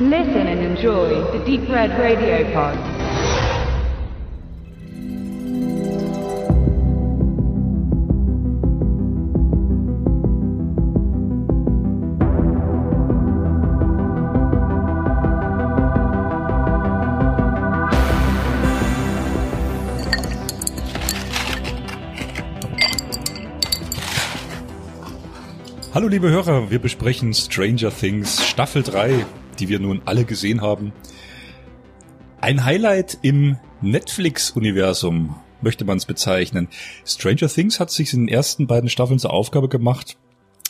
Listen and enjoy the Deep Red Radio Pod. Hallo liebe Hörer, wir besprechen Stranger Things Staffel 3, die wir nun alle gesehen haben. Ein Highlight im Netflix-Universum möchte man es bezeichnen. Stranger Things hat sich in den ersten beiden Staffeln zur Aufgabe gemacht,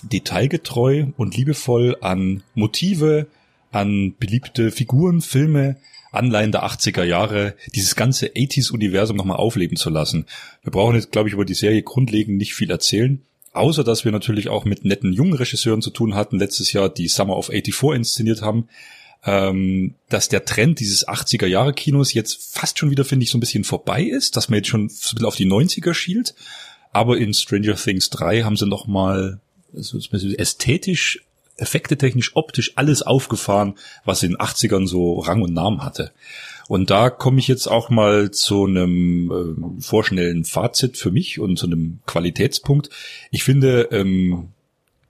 detailgetreu und liebevoll an Motive, an beliebte Figuren, Filme, Anleihen der 80er Jahre, dieses ganze 80s-Universum nochmal aufleben zu lassen. Wir brauchen jetzt, glaube ich, über die Serie grundlegend nicht viel erzählen. Außer, dass wir natürlich auch mit netten jungen Regisseuren zu tun hatten, letztes Jahr die Summer of 84 inszeniert haben, ähm, dass der Trend dieses 80er Jahre Kinos jetzt fast schon wieder, finde ich, so ein bisschen vorbei ist, dass man jetzt schon ein bisschen auf die 90er schielt. Aber in Stranger Things 3 haben sie nochmal also ästhetisch, effektetechnisch, optisch alles aufgefahren, was in den 80ern so Rang und Namen hatte. Und da komme ich jetzt auch mal zu einem äh, vorschnellen Fazit für mich und zu einem Qualitätspunkt. Ich finde, ähm,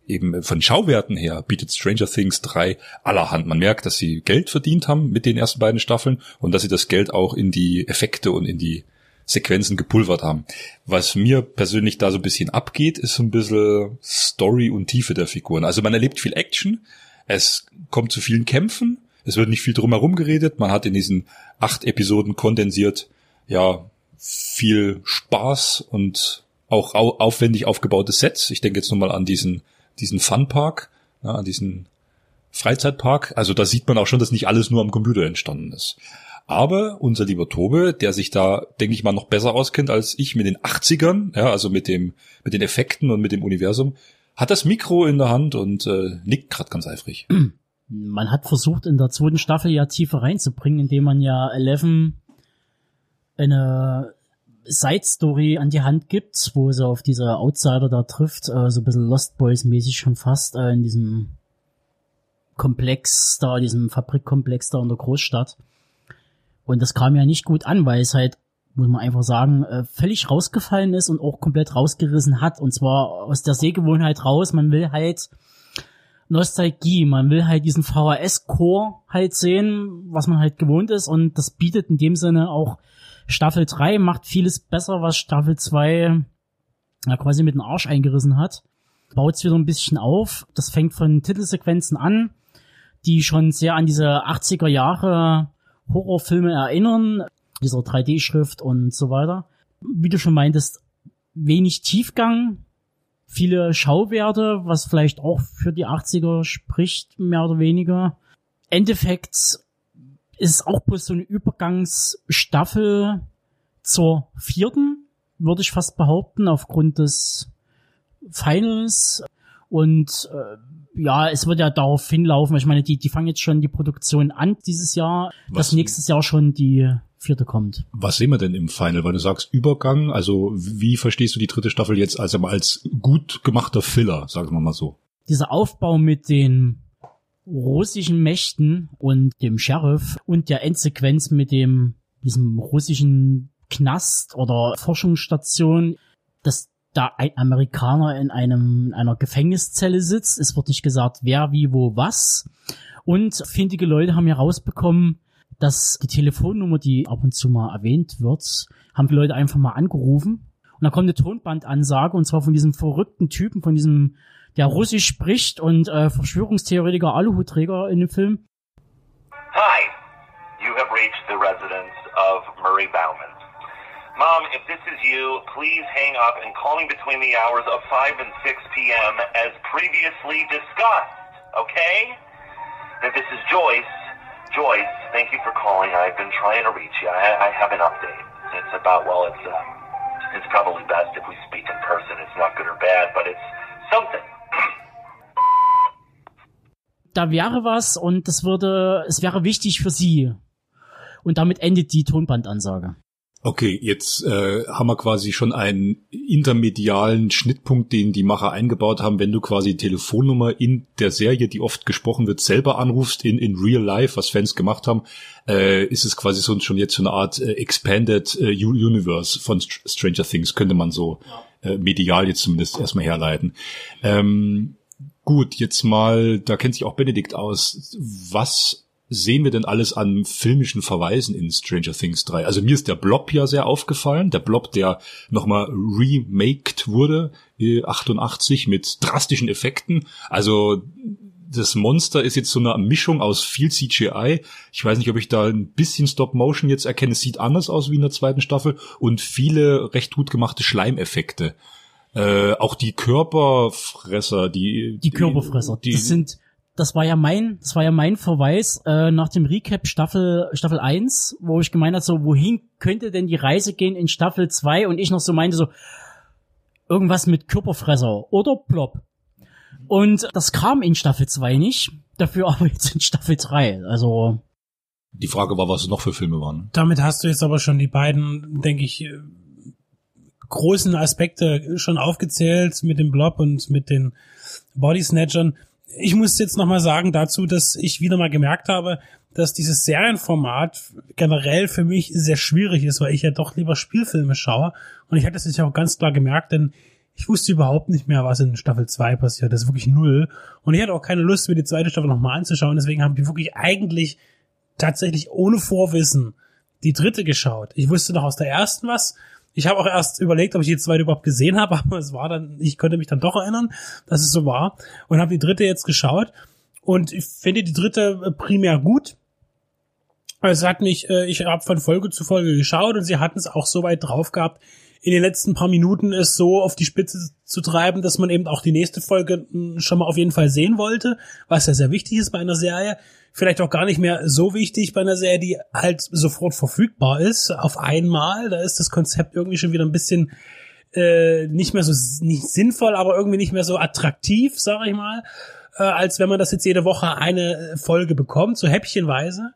eben von Schauwerten her bietet Stranger Things 3 allerhand. Man merkt, dass sie Geld verdient haben mit den ersten beiden Staffeln und dass sie das Geld auch in die Effekte und in die Sequenzen gepulvert haben. Was mir persönlich da so ein bisschen abgeht, ist so ein bisschen Story und Tiefe der Figuren. Also man erlebt viel Action, es kommt zu vielen Kämpfen, es wird nicht viel drumherum geredet. Man hat in diesen acht Episoden kondensiert, ja, viel Spaß und auch au aufwendig aufgebaute Sets. Ich denke jetzt nochmal an diesen, diesen Funpark, ja, an diesen Freizeitpark. Also da sieht man auch schon, dass nicht alles nur am Computer entstanden ist. Aber unser lieber Tobe, der sich da, denke ich mal, noch besser auskennt als ich mit den 80ern, ja, also mit dem, mit den Effekten und mit dem Universum, hat das Mikro in der Hand und äh, nickt gerade ganz eifrig. man hat versucht, in der zweiten Staffel ja tiefer reinzubringen, indem man ja Eleven eine Side-Story an die Hand gibt, wo sie auf diese Outsider da trifft, äh, so ein bisschen Lost Boys-mäßig schon fast, äh, in diesem Komplex da, diesem Fabrikkomplex da in der Großstadt. Und das kam ja nicht gut an, weil es halt, muss man einfach sagen, äh, völlig rausgefallen ist und auch komplett rausgerissen hat. Und zwar aus der Sehgewohnheit raus. Man will halt Nostalgie. Man will halt diesen VHS-Core halt sehen, was man halt gewohnt ist und das bietet in dem Sinne auch Staffel 3, macht vieles besser, was Staffel 2 ja, quasi mit dem Arsch eingerissen hat. Baut es wieder ein bisschen auf. Das fängt von Titelsequenzen an, die schon sehr an diese 80er Jahre Horrorfilme erinnern, dieser 3D-Schrift und so weiter. Wie du schon meintest, wenig Tiefgang, viele Schauwerte, was vielleicht auch für die 80er spricht, mehr oder weniger. Endeffekt ist auch bloß so eine Übergangsstaffel zur vierten, würde ich fast behaupten, aufgrund des Finals. Und äh, ja, es wird ja darauf hinlaufen. Ich meine, die, die fangen jetzt schon die Produktion an dieses Jahr, Was? dass nächstes Jahr schon die vierte kommt. Was sehen wir denn im Final? Weil du sagst Übergang, also wie verstehst du die dritte Staffel jetzt als, als gut gemachter Filler, sagen wir mal so? Dieser Aufbau mit den russischen Mächten und dem Sheriff und der Endsequenz mit dem, diesem russischen Knast oder Forschungsstation, dass da ein Amerikaner in einem, in einer Gefängniszelle sitzt. Es wird nicht gesagt, wer, wie, wo, was. Und findige Leute haben herausbekommen, dass die Telefonnummer, die ab und zu mal erwähnt wird, haben die Leute einfach mal angerufen. Und dann kommt eine Tonbandansage, und zwar von diesem verrückten Typen, von diesem, der Russisch spricht und äh, Verschwörungstheoretiker, Aluhutträger in dem Film. Hi, you have reached the residence of Murray Bauman. Mom, if this is you, please hang up and call me between the hours of 5 and 6 p.m. as previously discussed, okay? If this is Joyce, Joyce, thank you for calling. I've been trying to reach you. I, I have an update. It's about, well, it's, uh, it's probably best if we speak in person. It's not good or bad, but it's something. Da wäre was und das würde, es wäre wichtig für sie. Und damit endet die Tonbandansage. Okay, jetzt äh, haben wir quasi schon einen intermedialen Schnittpunkt, den die Macher eingebaut haben, wenn du quasi die Telefonnummer in der Serie, die oft gesprochen wird, selber anrufst in, in real life, was Fans gemacht haben, äh, ist es quasi so, schon jetzt so eine Art äh, Expanded äh, Universe von Str Stranger Things, könnte man so äh, medial jetzt zumindest erstmal herleiten. Ähm, gut, jetzt mal, da kennt sich auch Benedikt aus. Was sehen wir denn alles an filmischen Verweisen in Stranger Things 3? Also mir ist der Blob ja sehr aufgefallen. Der Blob, der nochmal remaked wurde, 88 äh, mit drastischen Effekten. Also das Monster ist jetzt so eine Mischung aus viel CGI. Ich weiß nicht, ob ich da ein bisschen Stop Motion jetzt erkenne. Es sieht anders aus wie in der zweiten Staffel und viele recht gut gemachte Schleimeffekte. Äh, auch die Körperfresser, die die Körperfresser, die, das sind das war ja mein, das war ja mein Verweis äh, nach dem Recap Staffel Staffel 1, wo ich gemeint habe, so wohin könnte denn die Reise gehen in Staffel 2 und ich noch so meinte so irgendwas mit Körperfresser oder Plop. Und das kam in Staffel 2 nicht, dafür aber jetzt in Staffel 3. Also die Frage war, was es noch für Filme waren. Damit hast du jetzt aber schon die beiden, denke ich, großen Aspekte schon aufgezählt mit dem Blob und mit den Body Snatchern ich muss jetzt nochmal sagen dazu, dass ich wieder mal gemerkt habe, dass dieses Serienformat generell für mich sehr schwierig ist, weil ich ja doch lieber Spielfilme schaue. Und ich hatte es ja auch ganz klar gemerkt, denn ich wusste überhaupt nicht mehr, was in Staffel 2 passiert. Das ist wirklich null. Und ich hatte auch keine Lust, mir die zweite Staffel nochmal anzuschauen. Deswegen habe ich wirklich eigentlich tatsächlich ohne Vorwissen die dritte geschaut. Ich wusste noch aus der ersten was ich habe auch erst überlegt, ob ich die zweite überhaupt gesehen habe, aber es war dann, ich konnte mich dann doch erinnern, dass es so war und habe die dritte jetzt geschaut und ich finde die dritte äh, primär gut. Es hat mich, äh, ich habe von Folge zu Folge geschaut und sie hatten es auch so weit drauf gehabt, in den letzten paar Minuten es so auf die Spitze zu treiben, dass man eben auch die nächste Folge hm, schon mal auf jeden Fall sehen wollte, was ja sehr wichtig ist bei einer Serie vielleicht auch gar nicht mehr so wichtig bei einer Serie, die halt sofort verfügbar ist, auf einmal. Da ist das Konzept irgendwie schon wieder ein bisschen äh, nicht mehr so nicht sinnvoll, aber irgendwie nicht mehr so attraktiv, sag ich mal, äh, als wenn man das jetzt jede Woche eine Folge bekommt, so häppchenweise.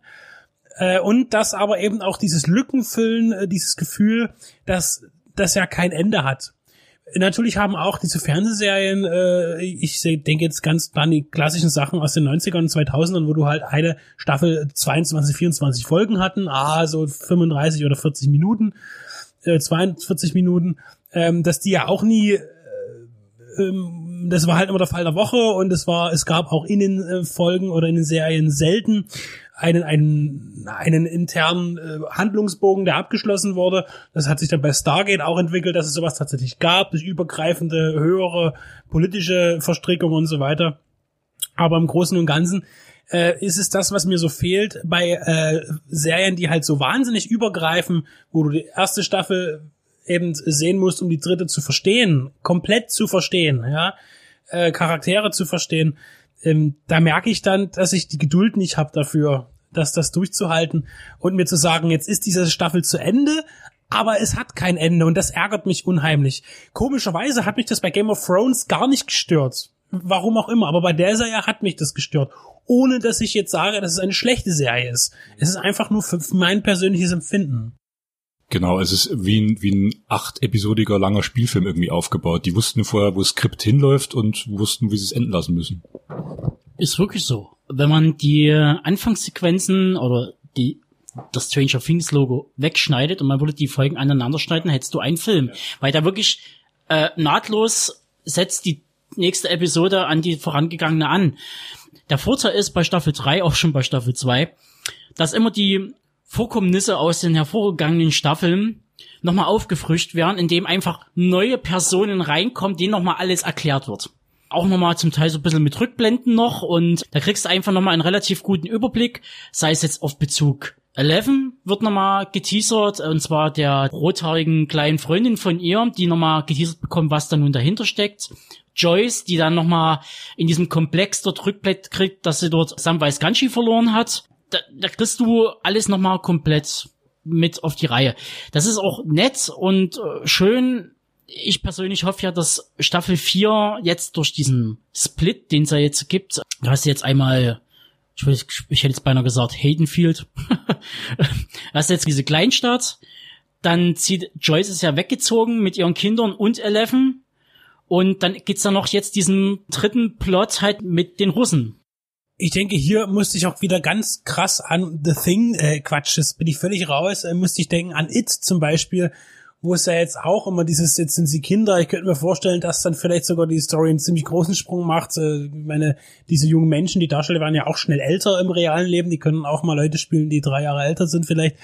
Äh, und das aber eben auch dieses Lückenfüllen, äh, dieses Gefühl, dass das ja kein Ende hat. Natürlich haben auch diese Fernsehserien, äh, ich denke jetzt ganz an die klassischen Sachen aus den 90ern und 2000ern, wo du halt eine Staffel 22, 24 Folgen hatten, ah, so 35 oder 40 Minuten, äh, 42 Minuten, ähm, dass die ja auch nie, äh, ähm, das war halt immer der Fall der Woche und es war, es gab auch in den äh, Folgen oder in den Serien selten einen, einen, einen internen äh, Handlungsbogen, der abgeschlossen wurde. Das hat sich dann bei Stargate auch entwickelt, dass es sowas tatsächlich gab, durch übergreifende, höhere politische Verstrickungen und so weiter. Aber im Großen und Ganzen äh, ist es das, was mir so fehlt bei äh, Serien, die halt so wahnsinnig übergreifen, wo du die erste Staffel eben sehen musst, um die dritte zu verstehen, komplett zu verstehen, ja, äh, Charaktere zu verstehen ähm, da merke ich dann, dass ich die Geduld nicht habe dafür, dass das durchzuhalten und mir zu sagen, jetzt ist diese Staffel zu Ende, aber es hat kein Ende und das ärgert mich unheimlich. Komischerweise hat mich das bei Game of Thrones gar nicht gestört. Warum auch immer, aber bei der Serie hat mich das gestört. Ohne dass ich jetzt sage, dass es eine schlechte Serie ist. Es ist einfach nur für mein persönliches Empfinden. Genau, es ist wie ein, wie ein acht episodiger langer Spielfilm irgendwie aufgebaut. Die wussten vorher, wo das Skript hinläuft und wussten, wie sie es enden lassen müssen. Ist wirklich so. Wenn man die Anfangssequenzen oder die das Stranger Things Logo wegschneidet und man würde die Folgen aneinander schneiden, hättest du einen Film. Ja. Weil da wirklich äh, nahtlos setzt die nächste Episode an die vorangegangene an. Der Vorteil ist bei Staffel 3, auch schon bei Staffel 2, dass immer die Vorkommnisse aus den hervorgegangenen Staffeln nochmal aufgefrischt werden, indem einfach neue Personen reinkommen, denen nochmal alles erklärt wird. Auch nochmal zum Teil so ein bisschen mit Rückblenden noch und da kriegst du einfach nochmal einen relativ guten Überblick, sei es jetzt auf Bezug Eleven wird nochmal geteasert, und zwar der rothaarigen kleinen Freundin von ihr, die nochmal geteasert bekommt, was da nun dahinter steckt. Joyce, die dann nochmal in diesem Komplex dort Rückblick kriegt, dass sie dort Samwise Ganshi verloren hat da, da kriegst du alles nochmal komplett mit auf die Reihe. Das ist auch nett und äh, schön. Ich persönlich hoffe ja, dass Staffel 4 jetzt durch diesen Split, den es ja jetzt gibt, du hast jetzt einmal, ich, weiß, ich hätte jetzt beinahe gesagt, Haydenfield, hast jetzt diese Kleinstadt, dann zieht Joyce ist ja weggezogen mit ihren Kindern und Eleven. Und dann gibt's dann noch jetzt diesen dritten Plot halt mit den Russen. Ich denke, hier musste ich auch wieder ganz krass an The Thing, äh, Quatsch, das bin ich völlig raus, äh, musste ich denken an It zum Beispiel, wo es ja jetzt auch immer dieses, jetzt sind sie Kinder, ich könnte mir vorstellen, dass dann vielleicht sogar die Story einen ziemlich großen Sprung macht. Äh, meine, diese jungen Menschen, die Darsteller waren ja auch schnell älter im realen Leben, die können auch mal Leute spielen, die drei Jahre älter sind vielleicht.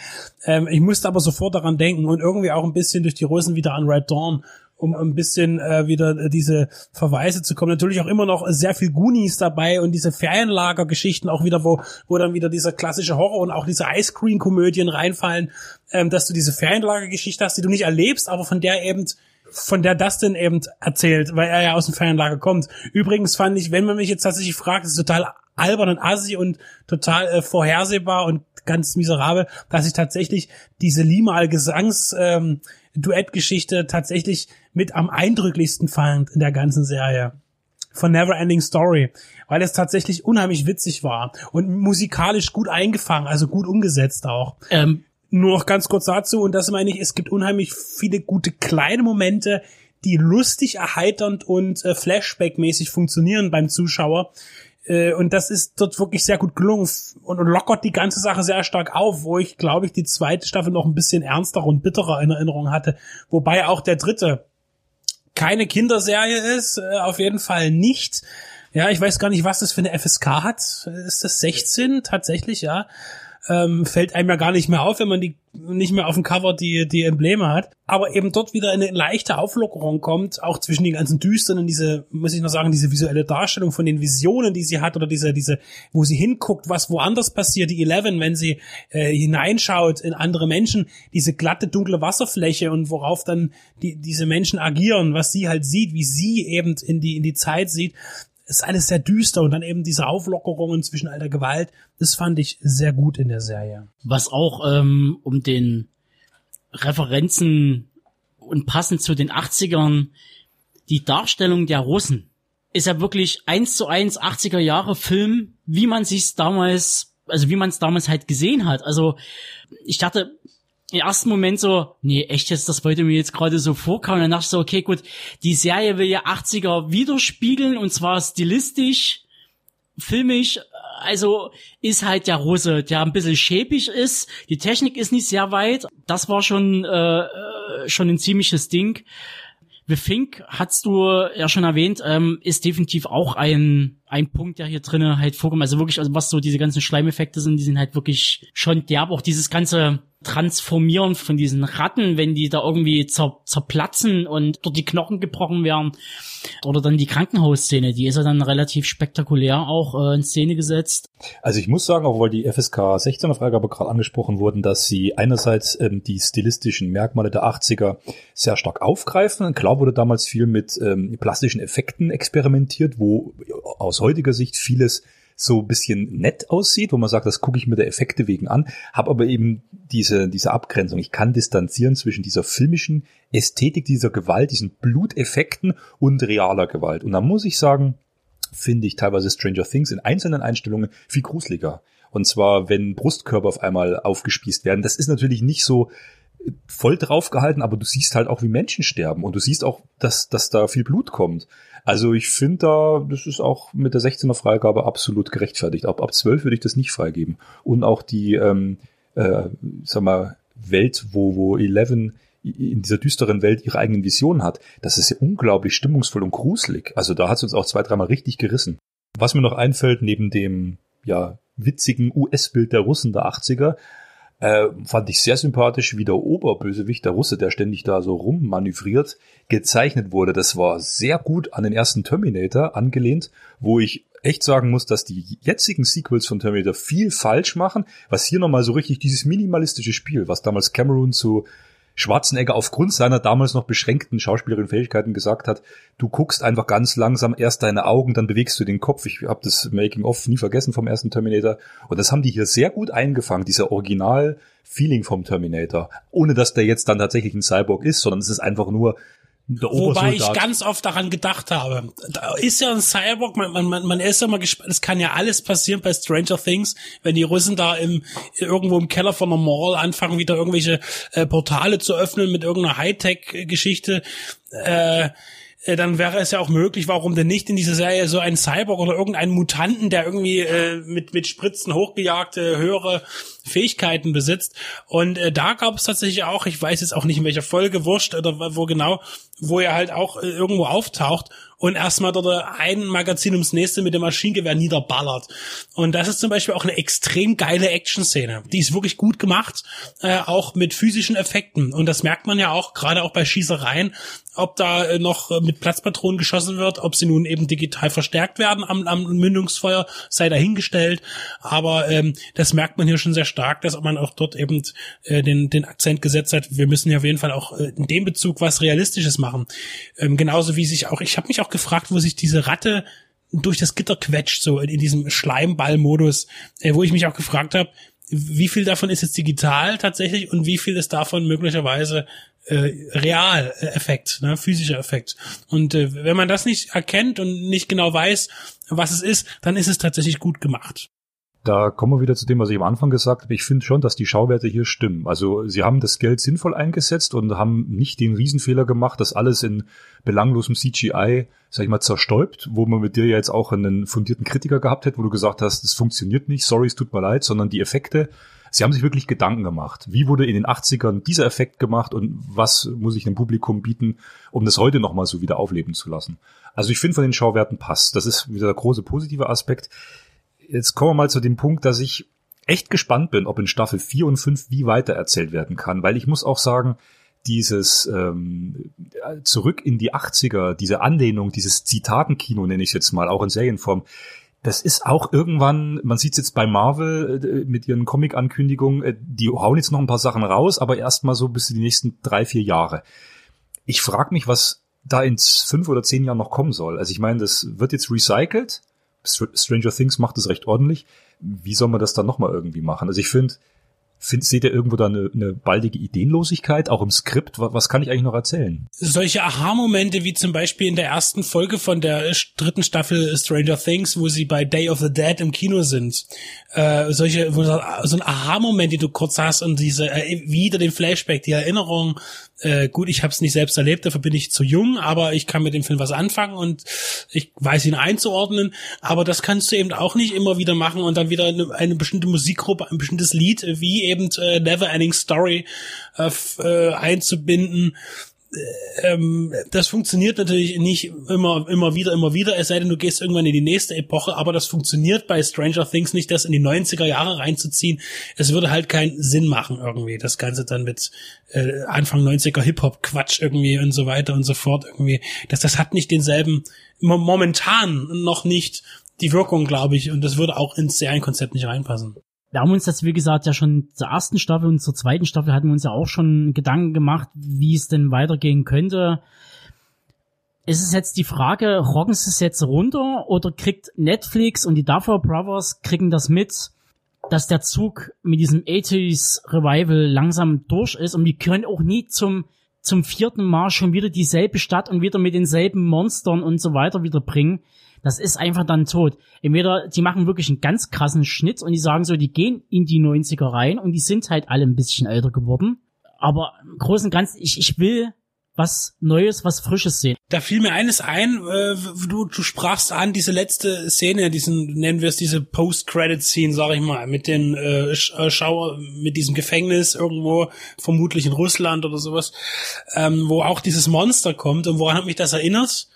Ähm, ich musste aber sofort daran denken und irgendwie auch ein bisschen durch die Russen wieder an Red Dawn um ein bisschen äh, wieder diese Verweise zu kommen. Natürlich auch immer noch sehr viel Goonies dabei und diese Ferienlager-Geschichten auch wieder, wo, wo dann wieder dieser klassische Horror und auch diese Ice Cream-Komödien reinfallen, ähm, dass du diese Ferienlager-Geschichte hast, die du nicht erlebst, aber von der eben von der Dustin eben erzählt, weil er ja aus dem Ferienlager kommt. Übrigens fand ich, wenn man mich jetzt tatsächlich fragt, ist total albern und assi und total äh, vorhersehbar und ganz miserabel, dass ich tatsächlich diese Limal Gesangs ähm, Duettgeschichte tatsächlich mit am eindrücklichsten fand in der ganzen Serie von Neverending Story, weil es tatsächlich unheimlich witzig war und musikalisch gut eingefangen, also gut umgesetzt auch. Ähm, nur noch ganz kurz dazu, und das meine ich, es gibt unheimlich viele gute kleine Momente, die lustig, erheiternd und äh, Flashback-mäßig funktionieren beim Zuschauer. Äh, und das ist dort wirklich sehr gut gelungen und, lockert die ganze Sache sehr stark auf, wo ich, glaube ich, die zweite Staffel noch ein bisschen ernster und bitterer in Erinnerung hatte. Wobei auch der dritte keine Kinderserie ist, äh, auf jeden Fall nicht. Ja, ich weiß gar nicht, was das für eine FSK hat. Ist das 16 tatsächlich, ja? Ähm, fällt einem ja gar nicht mehr auf, wenn man die nicht mehr auf dem Cover die, die Embleme hat. Aber eben dort wieder eine leichte Auflockerung kommt, auch zwischen den ganzen Düsteren, diese, muss ich noch sagen, diese visuelle Darstellung von den Visionen, die sie hat, oder diese, diese, wo sie hinguckt, was woanders passiert, die Eleven, wenn sie äh, hineinschaut in andere Menschen, diese glatte, dunkle Wasserfläche und worauf dann die, diese Menschen agieren, was sie halt sieht, wie sie eben in die, in die Zeit sieht, ist alles sehr düster und dann eben diese Auflockerungen zwischen all der Gewalt, das fand ich sehr gut in der Serie. Was auch ähm, um den Referenzen und passend zu den 80ern, die Darstellung der Russen ist ja wirklich eins zu eins 80er Jahre Film, wie man sich's damals, also wie man es damals halt gesehen hat. Also ich dachte, im ersten Moment so, nee, echt jetzt, das wollte mir jetzt gerade so vorkommen. Dann dachte ich so, okay, gut, die Serie will ja 80er widerspiegeln und zwar stilistisch, filmisch, also ist halt der Russe, der ein bisschen schäbig ist. Die Technik ist nicht sehr weit. Das war schon, äh, äh schon ein ziemliches Ding. The Fink, hast du ja schon erwähnt, ähm, ist definitiv auch ein, ein Punkt, der hier drinnen halt vorkommt. Also wirklich, also was so diese ganzen Schleimeffekte sind, die sind halt wirklich schon derb. Auch dieses ganze Transformieren von diesen Ratten, wenn die da irgendwie zer zerplatzen und dort die Knochen gebrochen werden. Oder dann die Krankenhausszene, die ist ja dann relativ spektakulär auch äh, in Szene gesetzt. Also ich muss sagen, auch weil die FSK 16er Freigabe gerade angesprochen wurden, dass sie einerseits ähm, die stilistischen Merkmale der 80er sehr stark aufgreifen. Klar wurde damals viel mit ähm, plastischen Effekten experimentiert, wo aus heutiger Sicht vieles so bisschen nett aussieht, wo man sagt, das gucke ich mir der Effekte wegen an, habe aber eben diese, diese Abgrenzung. Ich kann distanzieren zwischen dieser filmischen Ästhetik, dieser Gewalt, diesen Bluteffekten und realer Gewalt. Und da muss ich sagen, finde ich teilweise Stranger Things in einzelnen Einstellungen viel gruseliger. Und zwar, wenn Brustkörper auf einmal aufgespießt werden. Das ist natürlich nicht so voll draufgehalten, aber du siehst halt auch, wie Menschen sterben und du siehst auch, dass, dass da viel Blut kommt. Also ich finde da, das ist auch mit der 16er Freigabe absolut gerechtfertigt. Ab, ab 12 würde ich das nicht freigeben. Und auch die, ähm, äh, sag mal, Welt, wo, wo Eleven in dieser düsteren Welt ihre eigenen Visionen hat, das ist ja unglaublich stimmungsvoll und gruselig. Also da hat es uns auch zwei, dreimal richtig gerissen. Was mir noch einfällt, neben dem, ja, witzigen US-Bild der Russen der 80er, äh, fand ich sehr sympathisch, wie der Oberbösewicht, der Russe, der ständig da so rummanövriert, gezeichnet wurde. Das war sehr gut an den ersten Terminator angelehnt, wo ich echt sagen muss, dass die jetzigen Sequels von Terminator viel falsch machen, was hier nochmal so richtig dieses minimalistische Spiel, was damals Cameron zu Schwarzenegger aufgrund seiner damals noch beschränkten schauspielerischen Fähigkeiten gesagt hat, du guckst einfach ganz langsam erst deine Augen, dann bewegst du den Kopf. Ich habe das Making-of nie vergessen vom ersten Terminator. Und das haben die hier sehr gut eingefangen, dieser Original-Feeling vom Terminator. Ohne dass der jetzt dann tatsächlich ein Cyborg ist, sondern es ist einfach nur Wobei ich ganz oft daran gedacht habe. Da ist ja ein Cyborg, man, man, man man ist ja mal gespannt, es kann ja alles passieren bei Stranger Things, wenn die Russen da im irgendwo im Keller von einer Mall anfangen, wieder irgendwelche äh, Portale zu öffnen mit irgendeiner Hightech-Geschichte. Äh, äh, dann wäre es ja auch möglich, warum denn nicht in dieser Serie so ein Cyborg oder irgendeinen Mutanten, der irgendwie äh, mit, mit Spritzen hochgejagte höhere Fähigkeiten besitzt. Und äh, da gab es tatsächlich auch, ich weiß jetzt auch nicht in welcher Folge, wurscht oder wo genau, wo er halt auch äh, irgendwo auftaucht und erstmal dort ein Magazin ums nächste mit dem Maschinengewehr niederballert. Und das ist zum Beispiel auch eine extrem geile Action-Szene. Die ist wirklich gut gemacht, äh, auch mit physischen Effekten. Und das merkt man ja auch, gerade auch bei Schießereien, ob da äh, noch äh, mit Platzpatronen geschossen wird, ob sie nun eben digital verstärkt werden am, am Mündungsfeuer, sei dahingestellt. Aber ähm, das merkt man hier schon sehr stark, dass man auch dort eben äh, den, den Akzent gesetzt hat. Wir müssen ja auf jeden Fall auch äh, in dem Bezug was Realistisches machen. Ähm, genauso wie sich auch, ich habe mich auch gefragt, wo sich diese Ratte durch das Gitter quetscht, so in, in diesem Schleimball-Modus, äh, wo ich mich auch gefragt habe, wie viel davon ist jetzt digital tatsächlich und wie viel ist davon möglicherweise äh, real äh, Effekt, ne, physischer Effekt. Und äh, wenn man das nicht erkennt und nicht genau weiß, was es ist, dann ist es tatsächlich gut gemacht. Da kommen wir wieder zu dem, was ich am Anfang gesagt habe. Ich finde schon, dass die Schauwerte hier stimmen. Also sie haben das Geld sinnvoll eingesetzt und haben nicht den Riesenfehler gemacht, das alles in belanglosem CGI, sag ich mal, zerstäubt, wo man mit dir ja jetzt auch einen fundierten Kritiker gehabt hätte, wo du gesagt hast, es funktioniert nicht, sorry, es tut mir leid, sondern die Effekte, sie haben sich wirklich Gedanken gemacht. Wie wurde in den 80ern dieser Effekt gemacht und was muss ich dem Publikum bieten, um das heute nochmal so wieder aufleben zu lassen? Also ich finde von den Schauwerten passt. Das ist wieder der große positive Aspekt. Jetzt kommen wir mal zu dem Punkt, dass ich echt gespannt bin, ob in Staffel 4 und 5 wie weiter erzählt werden kann, weil ich muss auch sagen, dieses ähm, zurück in die 80er, diese Anlehnung, dieses Zitatenkino nenne ich jetzt mal, auch in Serienform, das ist auch irgendwann, man sieht es jetzt bei Marvel äh, mit ihren Comic-Ankündigungen, äh, die hauen jetzt noch ein paar Sachen raus, aber erstmal so bis in die nächsten drei, vier Jahre. Ich frage mich, was da in fünf oder zehn Jahren noch kommen soll. Also ich meine, das wird jetzt recycelt, Stranger Things macht es recht ordentlich. Wie soll man das dann nochmal irgendwie machen? Also ich finde, find, seht ihr irgendwo da eine, eine baldige Ideenlosigkeit, auch im Skript? Was, was kann ich eigentlich noch erzählen? Solche Aha-Momente wie zum Beispiel in der ersten Folge von der dritten Staffel Stranger Things, wo sie bei Day of the Dead im Kino sind. Äh, solche, wo so ein Aha-Moment, die du kurz hast und diese äh, wieder den Flashback, die Erinnerung. Äh, gut, ich habe es nicht selbst erlebt, dafür bin ich zu jung, aber ich kann mit dem Film was anfangen und ich weiß ihn einzuordnen. Aber das kannst du eben auch nicht immer wieder machen und dann wieder eine, eine bestimmte Musikgruppe, ein bestimmtes Lied, wie eben äh, Never Ending Story äh, äh, einzubinden ähm, das funktioniert natürlich nicht immer, immer wieder, immer wieder, es sei denn, du gehst irgendwann in die nächste Epoche, aber das funktioniert bei Stranger Things nicht, das in die 90er Jahre reinzuziehen. Es würde halt keinen Sinn machen irgendwie, das Ganze dann mit äh, Anfang 90er Hip-Hop-Quatsch irgendwie und so weiter und so fort irgendwie. Das, das hat nicht denselben, momentan noch nicht die Wirkung, glaube ich, und das würde auch ins Serienkonzept nicht reinpassen wir haben uns das, wie gesagt, ja schon zur ersten Staffel und zur zweiten Staffel hatten wir uns ja auch schon Gedanken gemacht, wie es denn weitergehen könnte. Es ist jetzt die Frage, rocken sie es jetzt runter oder kriegt Netflix und die Duffer Brothers kriegen das mit, dass der Zug mit diesem 80s Revival langsam durch ist und wir können auch nie zum, zum vierten Mal schon wieder dieselbe Stadt und wieder mit denselben Monstern und so weiter wieder bringen das ist einfach dann tot. Entweder die machen wirklich einen ganz krassen Schnitt und die sagen so, die gehen in die 90er rein und die sind halt alle ein bisschen älter geworden. Aber im Großen und Ganzen, ich, ich will was Neues, was Frisches sehen. Da fiel mir eines ein, äh, du, du sprachst an diese letzte Szene, diesen, nennen wir es diese Post-Credit-Scene, sag ich mal, mit den äh, Schauer, mit diesem Gefängnis irgendwo, vermutlich in Russland oder sowas, ähm, wo auch dieses Monster kommt und woran hat mich das erinnert?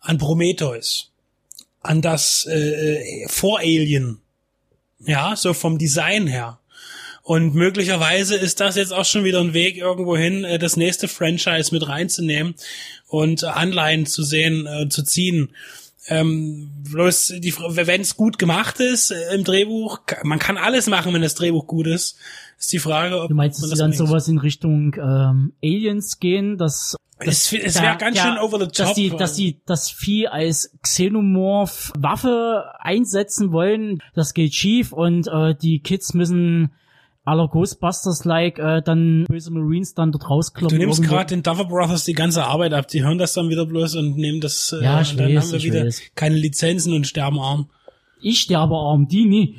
An Prometheus an das äh, Vor-Alien. Ja, so vom Design her. Und möglicherweise ist das jetzt auch schon wieder ein Weg irgendwo hin, äh, das nächste Franchise mit reinzunehmen und Anleihen zu sehen, äh, zu ziehen. Ähm, bloß die, wenn es gut gemacht ist äh, im Drehbuch, man kann alles machen, wenn das Drehbuch gut ist. Ist die Frage, ob du meinst, dass sie dann sowas in Richtung ähm, Aliens gehen, dass das, es wäre ganz ja, schön over the top. Dass die, dass die das Vieh als Xenomorph Waffe einsetzen wollen, das geht schief und äh, die Kids müssen aller Ghostbusters-like äh, dann böse Marines dann dort rauskloppen. Du nimmst gerade den Duffer Brothers die ganze Arbeit ab. Die hören das dann wieder bloß und nehmen das. Äh, Ja, ich und dann weiß, haben wir wieder weiß. keine Lizenzen und sterben arm. Ich sterbe arm, die nie.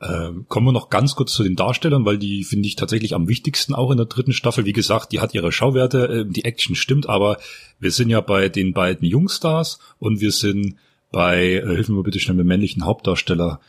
Ähm, kommen wir noch ganz kurz zu den Darstellern, weil die finde ich tatsächlich am wichtigsten auch in der dritten Staffel. Wie gesagt, die hat ihre Schauwerte, äh, die Action stimmt, aber wir sind ja bei den beiden Jungstars und wir sind bei, äh, hilf mir bitte schnell, mit männlichen Hauptdarsteller.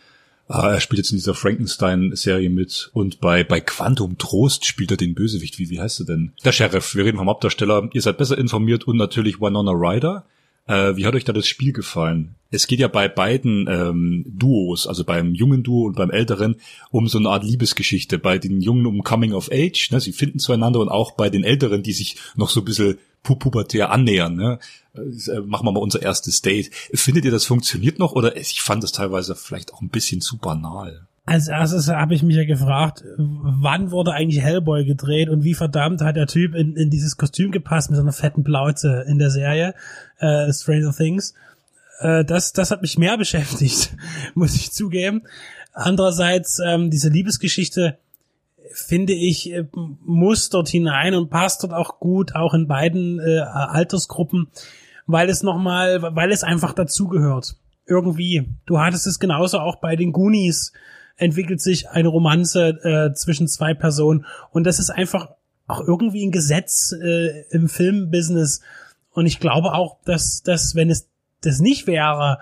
Ah, er spielt jetzt in dieser Frankenstein-Serie mit und bei, bei Quantum Trost spielt er den Bösewicht. Wie, wie heißt er denn? Der Sheriff. Wir reden vom Hauptdarsteller. Ihr seid besser informiert und natürlich Winona Ryder. Äh, wie hat euch da das Spiel gefallen? Es geht ja bei beiden ähm, Duos, also beim jungen Duo und beim älteren, um so eine Art Liebesgeschichte. Bei den Jungen um Coming of Age, ne, sie finden zueinander und auch bei den Älteren, die sich noch so ein bisschen pu- pubertär annähern. Ne? Äh, machen wir mal unser erstes Date. Findet ihr, das funktioniert noch oder ich fand das teilweise vielleicht auch ein bisschen zu banal? Als erstes habe ich mich ja gefragt, wann wurde eigentlich Hellboy gedreht und wie verdammt hat der Typ in, in dieses Kostüm gepasst mit so einer fetten Plauze in der Serie äh, Stranger Things. Äh, das, das hat mich mehr beschäftigt, muss ich zugeben. Andererseits, ähm, diese Liebesgeschichte, finde ich, äh, muss dort hinein und passt dort auch gut, auch in beiden äh, Altersgruppen, weil es nochmal, weil es einfach dazugehört. Irgendwie. Du hattest es genauso auch bei den Goonies, entwickelt sich eine Romanze äh, zwischen zwei Personen und das ist einfach auch irgendwie ein Gesetz äh, im Filmbusiness und ich glaube auch, dass, dass wenn es das nicht wäre,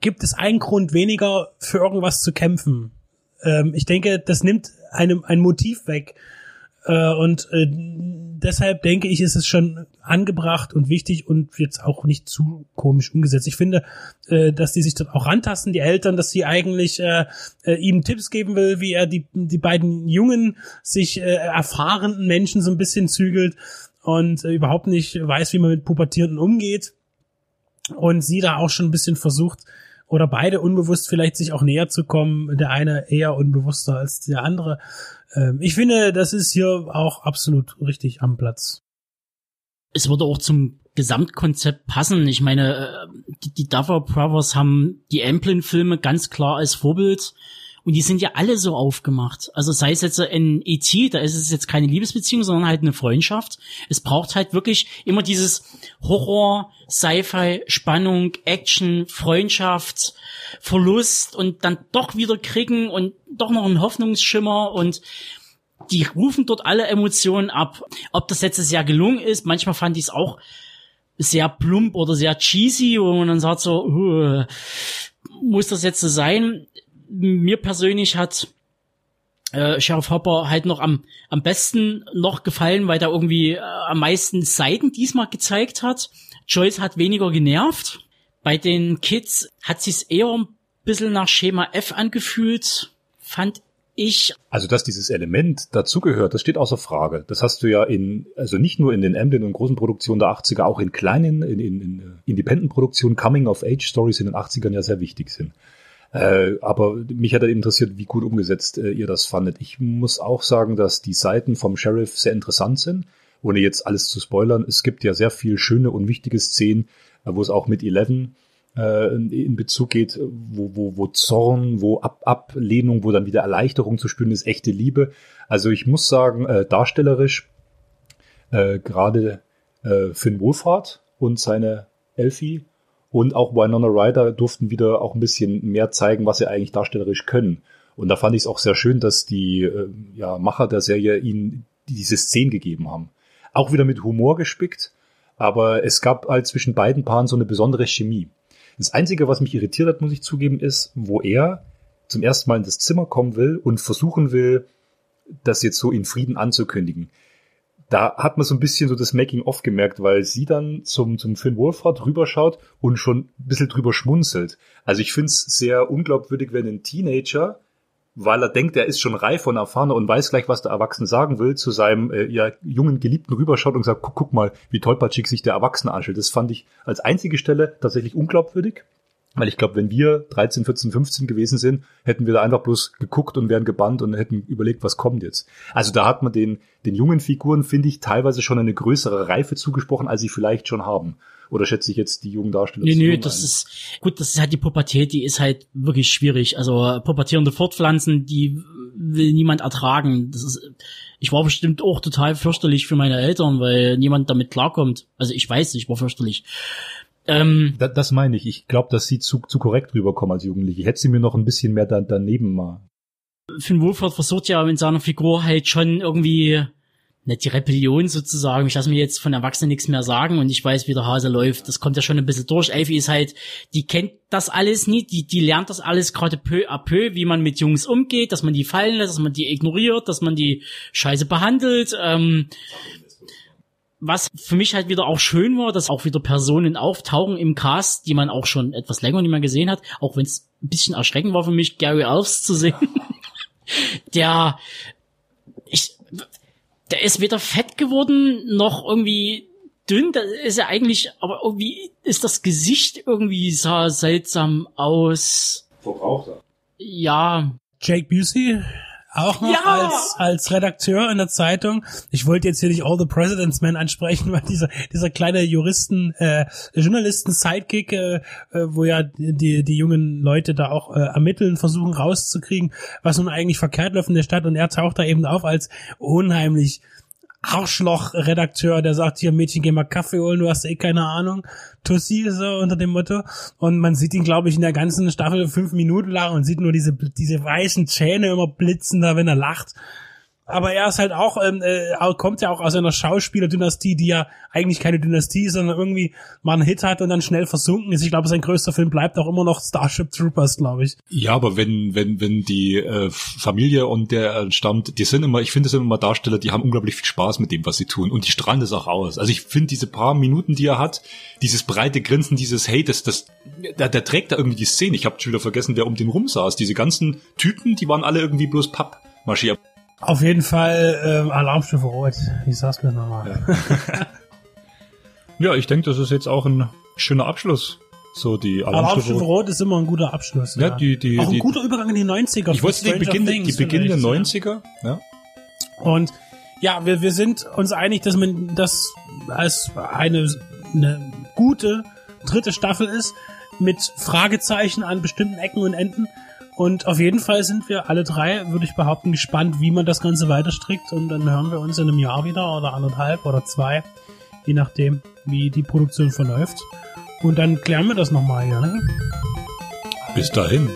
gibt es einen Grund weniger für irgendwas zu kämpfen. Ähm, ich denke, das nimmt einem ein Motiv weg. Äh, und äh, deshalb denke ich, ist es schon angebracht und wichtig und jetzt auch nicht zu komisch umgesetzt. Ich finde, äh, dass die sich dort auch rantasten, die Eltern, dass sie eigentlich äh, äh, ihm Tipps geben will, wie er die, die beiden jungen, sich äh, erfahrenen Menschen so ein bisschen zügelt und äh, überhaupt nicht weiß, wie man mit Pubertierenden umgeht und sie da auch schon ein bisschen versucht oder beide unbewusst vielleicht sich auch näher zu kommen, der eine eher unbewusster als der andere. Ähm, ich finde, das ist hier auch absolut richtig am Platz. Es würde auch zum Gesamtkonzept passen. Ich meine, äh, die, die Duffer Brothers haben die Amblin-Filme ganz klar als Vorbild. Und die sind ja alle so aufgemacht. Also sei es jetzt in E.T., da ist es jetzt keine Liebesbeziehung, sondern halt eine Freundschaft. Es braucht halt wirklich immer dieses Horror, Sci-Fi, Spannung, Action, Freundschaft, Verlust und dann doch wieder kriegen und doch noch ein Hoffnungsschimmer und die rufen dort alle Emotionen ab. Ob das letztes Jahr gelungen ist, manchmal fand ich es auch sehr plump oder sehr cheesy, wo man dann sagt so, muss das jetzt so sein? Mir persönlich hat äh, Sheriff Hopper halt noch am, am besten noch gefallen, weil der irgendwie äh, am meisten Seiten diesmal gezeigt hat. Joyce hat weniger genervt. Bei den Kids hat sich's eher ein bisschen nach Schema F angefühlt, fand ich. Also, dass dieses Element dazugehört, das steht außer Frage. Das hast du ja in, also nicht nur in den Amblin und großen Produktionen der 80er, auch in kleinen, in, in, in äh, Independent-Produktionen, Coming-of-Age-Stories in den 80ern ja sehr wichtig sind. Äh, aber mich hat interessiert, wie gut umgesetzt äh, ihr das fandet. Ich muss auch sagen, dass die Seiten vom Sheriff sehr interessant sind, ohne jetzt alles zu spoilern. Es gibt ja sehr viel schöne und wichtige Szenen, äh, wo es auch mit Eleven äh, in Bezug geht, wo, wo, wo Zorn, wo Ab Ablehnung, wo dann wieder Erleichterung zu spüren ist, echte Liebe. Also ich muss sagen, äh, darstellerisch äh, gerade Finn Wohlfahrt und seine Elfie und auch Winona Ryder durften wieder auch ein bisschen mehr zeigen, was sie eigentlich darstellerisch können. Und da fand ich es auch sehr schön, dass die äh, ja, Macher der Serie ihnen diese Szenen gegeben haben. Auch wieder mit Humor gespickt, aber es gab halt zwischen beiden Paaren so eine besondere Chemie. Das Einzige, was mich irritiert hat, muss ich zugeben, ist, wo er zum ersten Mal in das Zimmer kommen will und versuchen will, das jetzt so in Frieden anzukündigen. Da hat man so ein bisschen so das Making-of gemerkt, weil sie dann zum, zum Finn Wolfhard rüberschaut und schon ein bisschen drüber schmunzelt. Also ich finde es sehr unglaubwürdig, wenn ein Teenager, weil er denkt, er ist schon reif und erfahrener und weiß gleich, was der Erwachsene sagen will, zu seinem äh, ja, jungen Geliebten rüberschaut und sagt, guck, guck mal, wie tollpatschig sich der Erwachsene anstellt. Das fand ich als einzige Stelle tatsächlich unglaubwürdig. Weil ich glaube, wenn wir 13, 14, 15 gewesen sind, hätten wir da einfach bloß geguckt und wären gebannt und hätten überlegt, was kommt jetzt. Also da hat man den, den jungen Figuren, finde ich, teilweise schon eine größere Reife zugesprochen, als sie vielleicht schon haben. Oder schätze ich jetzt die jungen Darsteller Nö, nö, jung das ein? ist, gut, das ist halt die Pubertät, die ist halt wirklich schwierig. Also pubertierende Fortpflanzen, die will niemand ertragen. Das ist, ich war bestimmt auch total fürchterlich für meine Eltern, weil niemand damit klarkommt. Also ich weiß, ich war fürchterlich. Ähm, Da, das meine ich. Ich glaube, dass sie zu, zu korrekt rüberkommen als Jugendliche. Ich hätte sie mir noch ein bisschen mehr da, daneben mal. Finn Wolfhard versucht ja in seiner Figur halt schon irgendwie nicht die Rebellion sozusagen. Ich lasse mir jetzt von Erwachsenen nichts mehr sagen und ich weiß, wie der Hase läuft. Das kommt ja schon ein bisschen durch. Elfie ist halt, die kennt das alles nicht, die, die lernt das alles gerade peu à peu, wie man mit Jungs umgeht, dass man die fallen lässt, dass man die ignoriert, dass man die scheiße behandelt. Ähm, was für mich halt wieder auch schön war, dass auch wieder Personen auftauchen im Cast, die man auch schon etwas länger nicht mehr gesehen hat, auch wenn es ein bisschen erschreckend war für mich, Gary Elves zu sehen. der, ich, der ist weder fett geworden, noch irgendwie dünn, da ist er eigentlich, aber irgendwie ist das Gesicht irgendwie sah seltsam aus. Verbrauchter. Ja, Jake Busey, auch noch Ja! als, als Redakteur in der Zeitung. Ich wollte jetzt hier nicht All the President's Men ansprechen, weil dieser, dieser kleine Juristen, äh, Journalisten-Sidekick, äh, äh, wo ja die, die jungen Leute da auch äh, ermitteln, versuchen rauszukriegen, was nun eigentlich verkehrt läuft in der Stadt und er taucht da eben auf als unheimlich Arschloch-Redakteur, der sagt hier, Mädchen, geh mal Kaffee holen, du hast eh keine Ahnung. Tussi, so unter dem Motto. Und man sieht ihn, glaube ich, in der ganzen Staffel fünf Minuten lang und sieht nur diese, diese weißen Zähne immer blitzen da, wenn er lacht. Aber er ist halt auch, ähm, äh, kommt ja auch aus einer Schauspielerdynastie, die ja eigentlich keine Dynastie ist, sondern irgendwie mal einen Hit hat und dann schnell versunken ist. Ich glaube, sein größter Film bleibt auch immer noch Starship Troopers, glaube ich. Ja, aber wenn, wenn, wenn die äh, Familie und der äh, stammt, die sind immer, ich finde, das sind immer Darsteller, die haben unglaublich viel Spaß mit dem, was sie tun. Und die strahlen das auch aus. Also ich finde diese paar Minuten, die er hat, dieses breite Grinsen, dieses Hey, das, das, der, der trägt da irgendwie die Szene. Ich habe schon wieder vergessen, wer um den rum saß. Diese ganzen Typen, die waren alle irgendwie bloß Pappmarschier. Auf jeden Fall ähm, Alarmstufe Rot. Wie sag's mir nochmal? Ja, ich denke, das ist jetzt auch ein schöner Abschluss. So die Alarmstufe Alarmstufe. Rot ist immer ein guter Abschluss. Ja, die- die- auch ein die- guter Übergang in die 90er. Ich wollte die Beginn, die Beginn der vielleicht, ja. 90er. Ja. Und ja, wir, wir sind uns einig, dass man das als eine, eine gute dritte Staffel ist, mit Fragezeichen an bestimmten Ecken und Enden. Und auf jeden Fall sind wir alle drei, würde ich behaupten, gespannt, wie man das Ganze weiterstrickt. Und dann hören wir uns in einem Jahr wieder oder anderthalb oder zwei, je nachdem, wie die Produktion verläuft. Und dann klären wir das nochmal hier. Ne? Bis dahin.